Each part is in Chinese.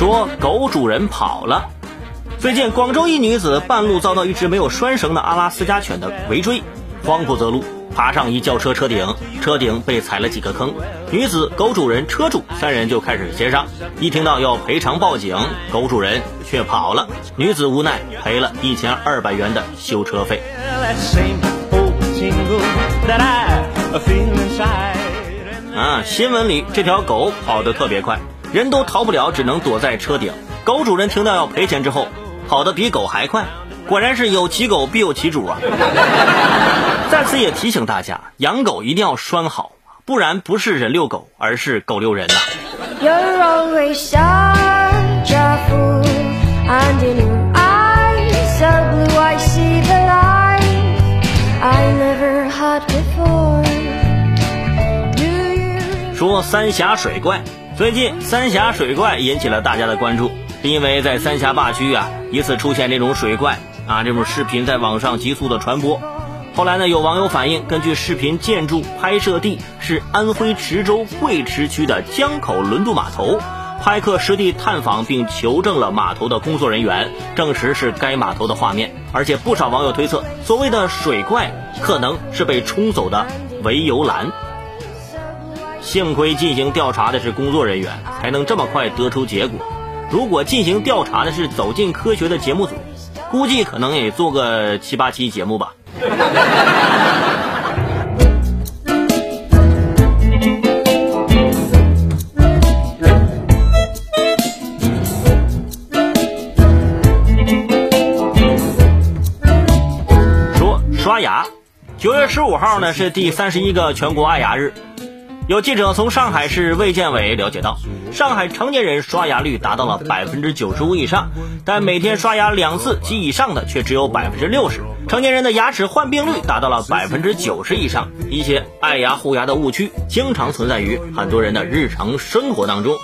说狗主人跑了。最近，广州一女子半路遭到一只没有拴绳的阿拉斯加犬的围追，慌不择路，爬上一轿车车顶，车顶被踩了几个坑。女子、狗主人、车主三人就开始协商，一听到要赔偿报警，狗主人却跑了，女子无奈赔了一千二百元的修车费。啊，新闻里这条狗跑得特别快，人都逃不了，只能躲在车顶。狗主人听到要赔钱之后，跑得比狗还快，果然是有其狗必有其主啊！在此也提醒大家，养狗一定要拴好，不然不是人遛狗，而是狗遛人呐。说三峡水怪，最近三峡水怪引起了大家的关注，因为在三峡坝区啊，一次出现这种水怪啊，这种视频在网上急速的传播。后来呢，有网友反映，根据视频建筑拍摄地是安徽池州贵池区的江口轮渡码头，拍客实地探访并求证了码头的工作人员，证实是该码头的画面。而且不少网友推测，所谓的水怪可能是被冲走的围游栏。幸亏进行调查的是工作人员，才能这么快得出结果。如果进行调查的是《走进科学》的节目组，估计可能也做个七八期节目吧。说刷牙，九月十五号呢是第三十一个全国爱牙日。有记者从上海市卫健委了解到，上海成年人刷牙率达到了百分之九十五以上，但每天刷牙两次及以上的却只有百分之六十。成年人的牙齿患病率达到了百分之九十以上。一些爱牙护牙的误区经常存在于很多人的日常生活当中。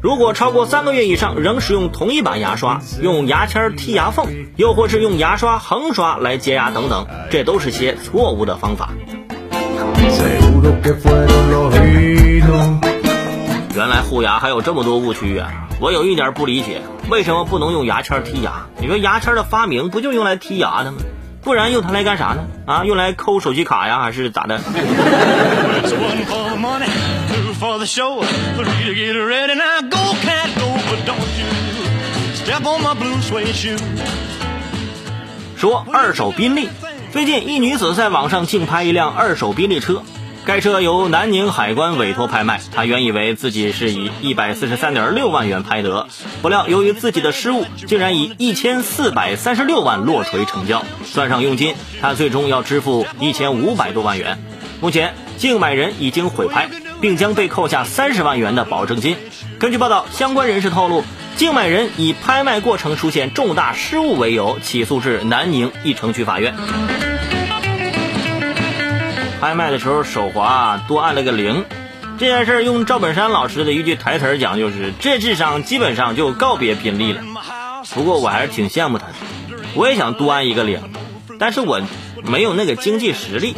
如果超过三个月以上仍使用同一把牙刷，用牙签剔牙缝，又或是用牙刷横刷来洁牙等等，这都是些错误的方法。原来护牙还有这么多误区啊！我有一点不理解，为什么不能用牙签剔牙？你说牙签的发明不就用来剔牙的吗？不然用它来干啥呢？啊，用来抠手机卡呀，还是咋的？说二手宾利，最近一女子在网上竞拍一辆二手宾利车。该车由南宁海关委托拍卖，他原以为自己是以一百四十三点六万元拍得，不料由于自己的失误，竟然以一千四百三十六万落锤成交。算上佣金，他最终要支付一千五百多万元。目前，竞买人已经毁拍，并将被扣下三十万元的保证金。根据报道，相关人士透露，竞买人以拍卖过程出现重大失误为由，起诉至南宁一城区法院。拍卖的时候手滑多按了个零，这件事用赵本山老师的一句台词讲就是：这智商基本上就告别宾利了。不过我还是挺羡慕他的，我也想多按一个零，但是我没有那个经济实力。